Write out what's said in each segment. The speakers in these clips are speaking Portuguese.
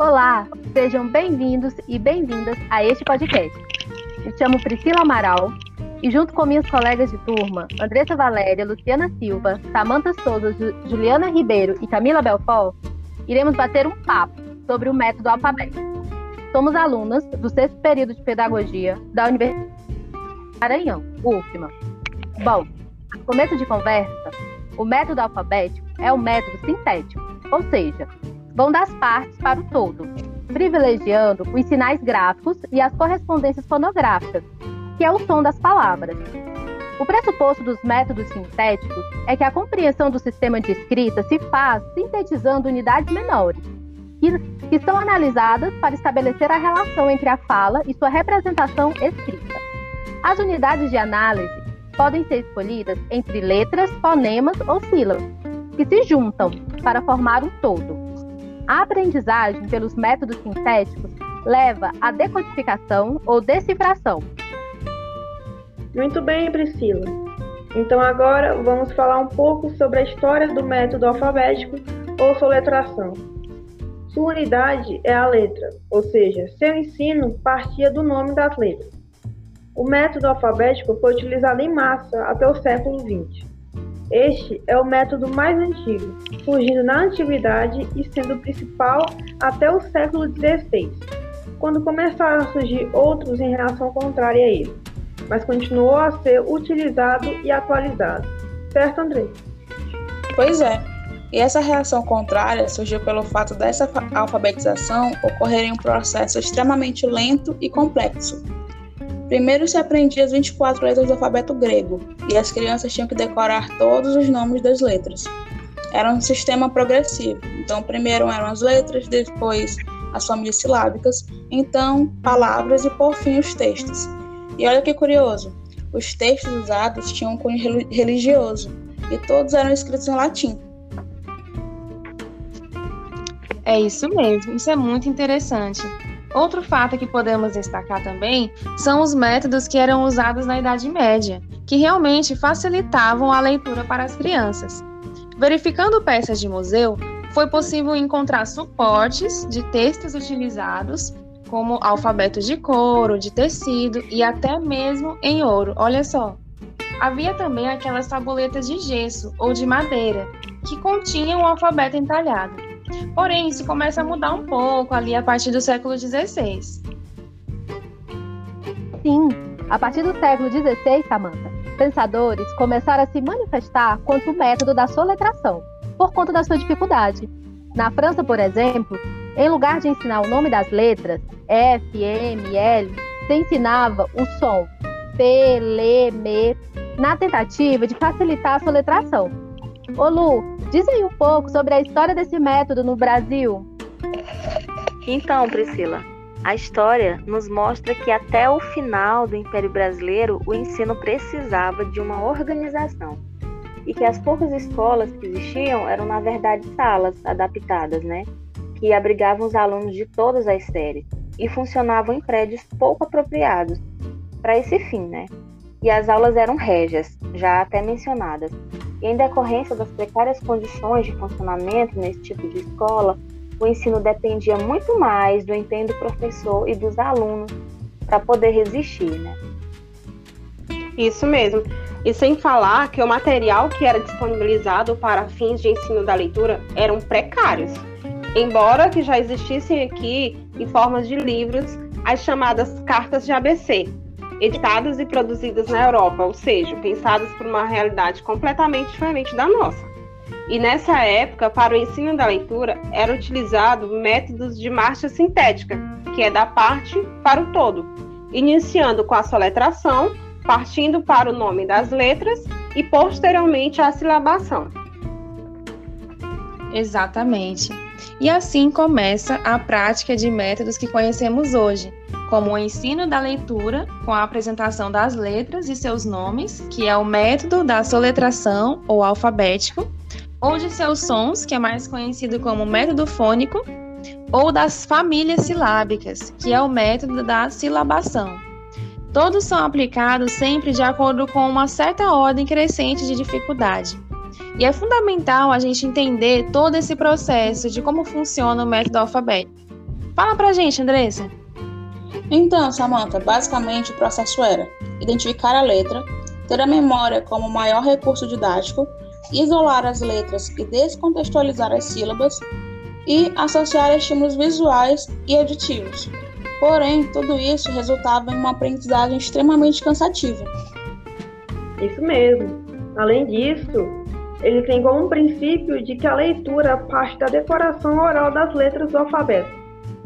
Olá, sejam bem-vindos e bem-vindas a este podcast. Me chamo Priscila Amaral e junto com minhas colegas de turma, Andressa Valéria, Luciana Silva, Samanta Souza, Juliana Ribeiro e Camila Belfort, iremos bater um papo sobre o método alfabético. Somos alunas do sexto período de Pedagogia da Universidade Maranhão, UFMA. Bom, começo de conversa, o método alfabético é o método sintético, ou seja, vão das partes para o todo, privilegiando os sinais gráficos e as correspondências fonográficas, que é o som das palavras. O pressuposto dos métodos sintéticos é que a compreensão do sistema de escrita se faz sintetizando unidades menores, que, que são analisadas para estabelecer a relação entre a fala e sua representação escrita. As unidades de análise podem ser escolhidas entre letras, fonemas ou sílabas, que se juntam para formar um todo. A aprendizagem pelos métodos sintéticos leva à decodificação ou decifração. Muito bem, Priscila. Então agora vamos falar um pouco sobre a história do método alfabético ou soletração. Sua unidade é a letra, ou seja, seu ensino partia do nome das letras. O método alfabético foi utilizado em massa até o século XX. Este é o método mais antigo, surgindo na antiguidade e sendo o principal até o século XVI, quando começaram a surgir outros em relação contrária a ele, mas continuou a ser utilizado e atualizado. Certo, André? Pois é. E essa reação contrária surgiu pelo fato dessa alfabetização ocorrer em um processo extremamente lento e complexo, Primeiro se aprendia as 24 letras do alfabeto grego, e as crianças tinham que decorar todos os nomes das letras. Era um sistema progressivo. Então, primeiro eram as letras, depois as famílias silábicas, então palavras e por fim os textos. E olha que curioso, os textos usados tinham um cunho religioso e todos eram escritos em latim. É isso mesmo, isso é muito interessante. Outro fato que podemos destacar também são os métodos que eram usados na Idade Média, que realmente facilitavam a leitura para as crianças. Verificando peças de museu, foi possível encontrar suportes de textos utilizados, como alfabeto de couro, de tecido e até mesmo em ouro. Olha só. Havia também aquelas tabuletas de gesso ou de madeira, que continham o alfabeto entalhado. Porém, isso começa a mudar um pouco ali a partir do século XVI. Sim, a partir do século XVI, Samantha, pensadores começaram a se manifestar contra o método da soletração, por conta da sua dificuldade. Na França, por exemplo, em lugar de ensinar o nome das letras, F, M, L, se ensinava o som P, L, M, na tentativa de facilitar a soletração. Ô Lu, Diz aí um pouco sobre a história desse método no Brasil. Então, Priscila, a história nos mostra que até o final do Império Brasileiro o ensino precisava de uma organização e que as poucas escolas que existiam eram na verdade salas adaptadas, né, que abrigavam os alunos de todas as séries e funcionavam em prédios pouco apropriados para esse fim, né? E as aulas eram régias, já até mencionadas, e em decorrência das precárias condições de funcionamento nesse tipo de escola, o ensino dependia muito mais do empenho do professor e dos alunos para poder resistir, né? Isso mesmo. E sem falar que o material que era disponibilizado para fins de ensino da leitura eram precários. Embora que já existissem aqui, em formas de livros, as chamadas cartas de ABC, editadas e produzidas na Europa, ou seja, pensadas por uma realidade completamente diferente da nossa. E nessa época, para o ensino da leitura, era utilizado métodos de marcha sintética, que é da parte para o todo, iniciando com a soletração, partindo para o nome das letras e posteriormente a silabação. Exatamente. E assim começa a prática de métodos que conhecemos hoje, como o ensino da leitura, com a apresentação das letras e seus nomes, que é o método da soletração ou alfabético, ou de seus sons, que é mais conhecido como método fônico, ou das famílias silábicas, que é o método da silabação. Todos são aplicados sempre de acordo com uma certa ordem crescente de dificuldade. E é fundamental a gente entender todo esse processo de como funciona o método alfabético Fala pra gente, Andressa. Então, Samantha, basicamente o processo era identificar a letra, ter a memória como o maior recurso didático, isolar as letras e descontextualizar as sílabas e associar estímulos visuais e auditivos. Porém, tudo isso resultava em uma aprendizagem extremamente cansativa. Isso mesmo. Além disso, ele tem como princípio de que a leitura parte da decoração oral das letras do alfabeto,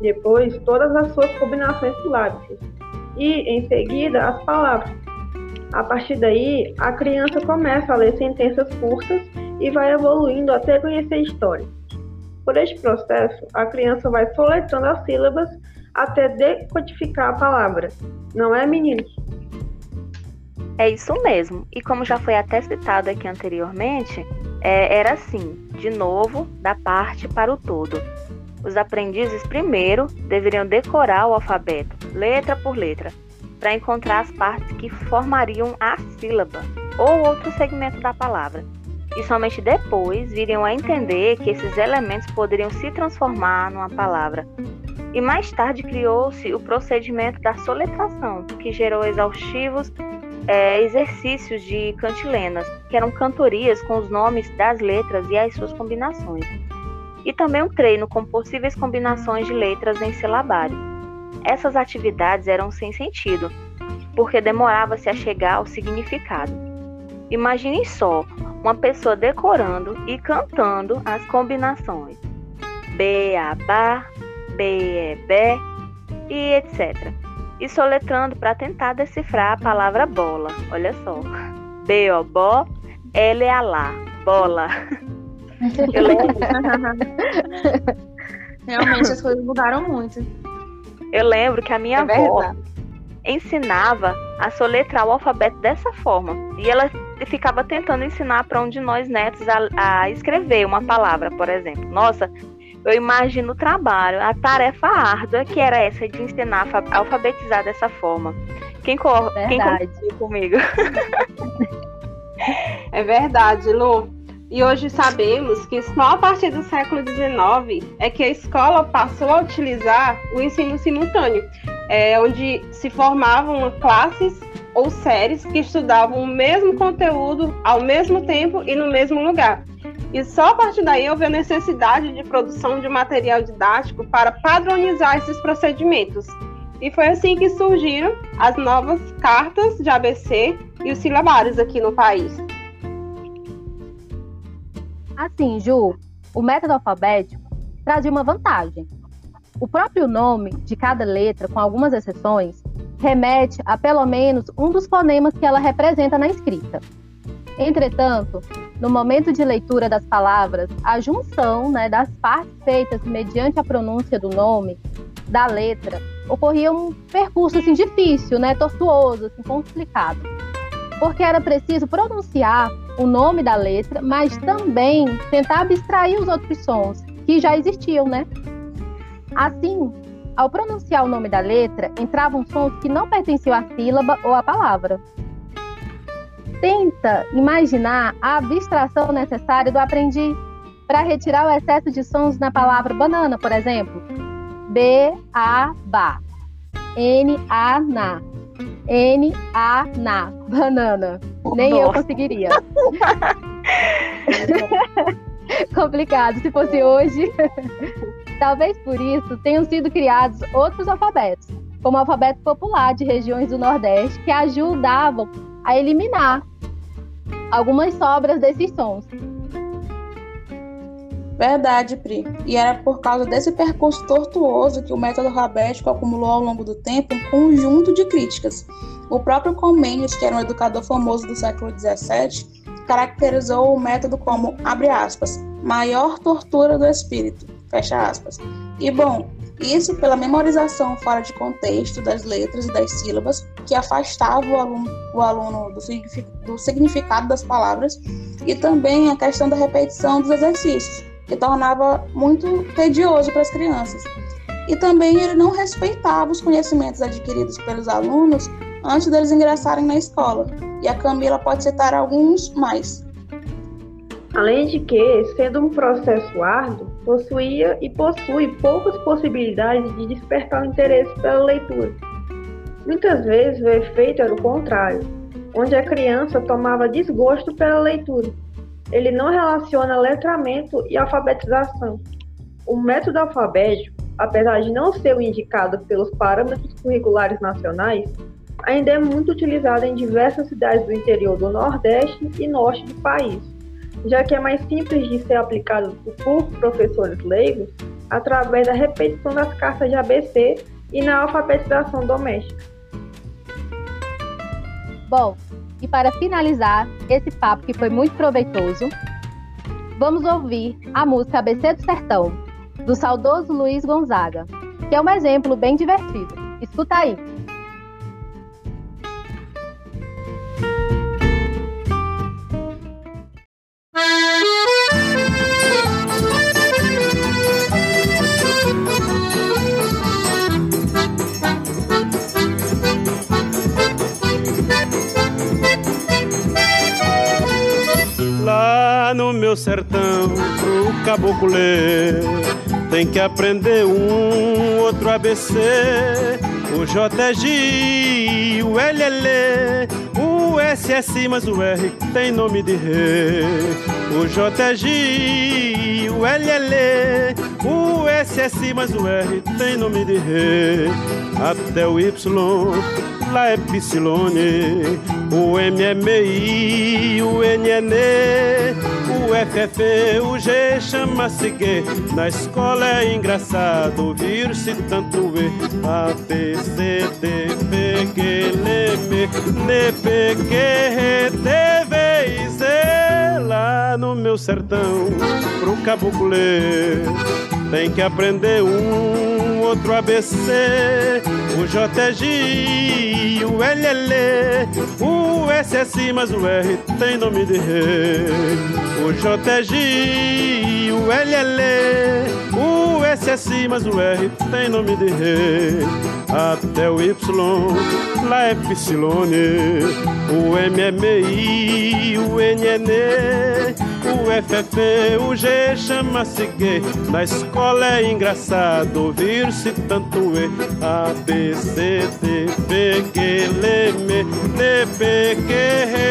depois todas as suas combinações silábicas e, em seguida, as palavras. A partir daí, a criança começa a ler sentenças curtas e vai evoluindo até conhecer a história. Por este processo, a criança vai soletrando as sílabas até decodificar a palavra. Não é, meninos? É isso mesmo. E como já foi até citado aqui anteriormente, é, era assim, de novo, da parte para o todo. Os aprendizes primeiro deveriam decorar o alfabeto, letra por letra, para encontrar as partes que formariam a sílaba ou outro segmento da palavra. E somente depois viriam a entender que esses elementos poderiam se transformar numa palavra. E mais tarde criou-se o procedimento da soletração, que gerou exaustivos é, exercícios de cantilenas, que eram cantorias com os nomes das letras e as suas combinações. E também um treino com possíveis combinações de letras em silabário. Essas atividades eram sem sentido, porque demorava-se a chegar ao significado. Imaginem só uma pessoa decorando e cantando as combinações. B, A, Ba, B, E, B e etc e soletrando para tentar decifrar a palavra bola. Olha só. B, O, Bó, L, A, Lá. Bola. Eu lembro. Realmente as coisas mudaram muito. Eu lembro que a minha é avó ensinava a soletrar o alfabeto dessa forma. E ela ficava tentando ensinar para um de nós netos a, a escrever uma palavra, por exemplo. Nossa, eu imagino o trabalho, a tarefa árdua que era essa de ensinar a alfabetizar dessa forma. Quem, cor quem comigo? É verdade, Lu. E hoje sabemos que só a partir do século XIX é que a escola passou a utilizar o ensino simultâneo, é, onde se formavam classes ou séries que estudavam o mesmo conteúdo ao mesmo tempo e no mesmo lugar. E só a partir daí houve a necessidade de produção de material didático para padronizar esses procedimentos. E foi assim que surgiram as novas cartas de ABC e os silabários aqui no país. Assim, Ju, o método alfabético trazia uma vantagem. O próprio nome de cada letra, com algumas exceções, remete a pelo menos um dos fonemas que ela representa na escrita. Entretanto, no momento de leitura das palavras, a junção né, das partes feitas mediante a pronúncia do nome, da letra, ocorria um percurso assim, difícil, né, tortuoso, assim, complicado. Porque era preciso pronunciar o nome da letra, mas também tentar abstrair os outros sons que já existiam, né? Assim, ao pronunciar o nome da letra, entravam sons que não pertenciam à sílaba ou à palavra tenta imaginar a abstração necessária do aprendiz para retirar o excesso de sons na palavra banana, por exemplo. B, A, ba. N, A, na. N, A, na. Banana. Nem Nossa. eu conseguiria. Complicado. Se fosse hoje. Talvez por isso tenham sido criados outros alfabetos, como o alfabeto popular de regiões do Nordeste, que ajudavam a eliminar algumas sobras desses sons. Verdade, Pri. E era por causa desse percurso tortuoso que o método rabético acumulou ao longo do tempo um conjunto de críticas. O próprio Comênios, que era um educador famoso do século XVII, caracterizou o método como, abre aspas, maior tortura do espírito, fecha aspas. E bom, isso pela memorização fora de contexto das letras e das sílabas, que afastava o aluno, o aluno do, do significado das palavras, e também a questão da repetição dos exercícios, que tornava muito tedioso para as crianças. E também ele não respeitava os conhecimentos adquiridos pelos alunos antes deles ingressarem na escola. E a Camila pode citar alguns mais. Além de que, sendo um processo árduo, possuía e possui poucas possibilidades de despertar o interesse pela leitura. Muitas vezes o efeito era o contrário, onde a criança tomava desgosto pela leitura. Ele não relaciona letramento e alfabetização. O método alfabético, apesar de não ser o indicado pelos parâmetros curriculares nacionais, ainda é muito utilizado em diversas cidades do interior do Nordeste e Norte do país, já que é mais simples de ser aplicado por professores leigos através da repetição das cartas de ABC e na alfabetização doméstica. Bom, e para finalizar esse papo que foi muito proveitoso, vamos ouvir a música ABC do Sertão, do saudoso Luiz Gonzaga, que é um exemplo bem divertido. Escuta aí. Meu sertão, pro caboclo tem que aprender um outro ABC. O JG, o LL, o SS, mas o R tem nome de rei. O JG, o LL, o SS, mas o R tem nome de rei. Até o Y, lá é Psilone. O MMI, o NN, o FF, o G chama-se G. Na escola é engraçado ouvir-se tanto E. A, B, C, D, P, G, L, M, N, P, Q, R, T, V e Z. Lá no meu sertão, pro caboclo tem que aprender um outro ABC. O JG, o LL, o SS, mas o R tem nome de rei. O JG, o LL, o SS, mas o R tem nome de rei. Até o Y, lá é Psilone, o MMI, o NN, o FF, o G chama-se G. Na escola é engraçado ouvir-se tanto E. A, B, C, D, P, Q, L, M, N, P, Q, R,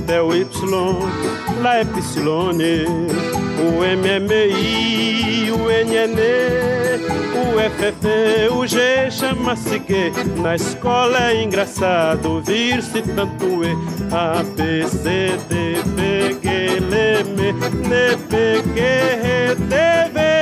até o Y, lá é o M é o N é o F o G chama-se G. Na escola é engraçado vir se tanto E, A, B, C, D, P, G, L, M, N, P, Q, R, T, V.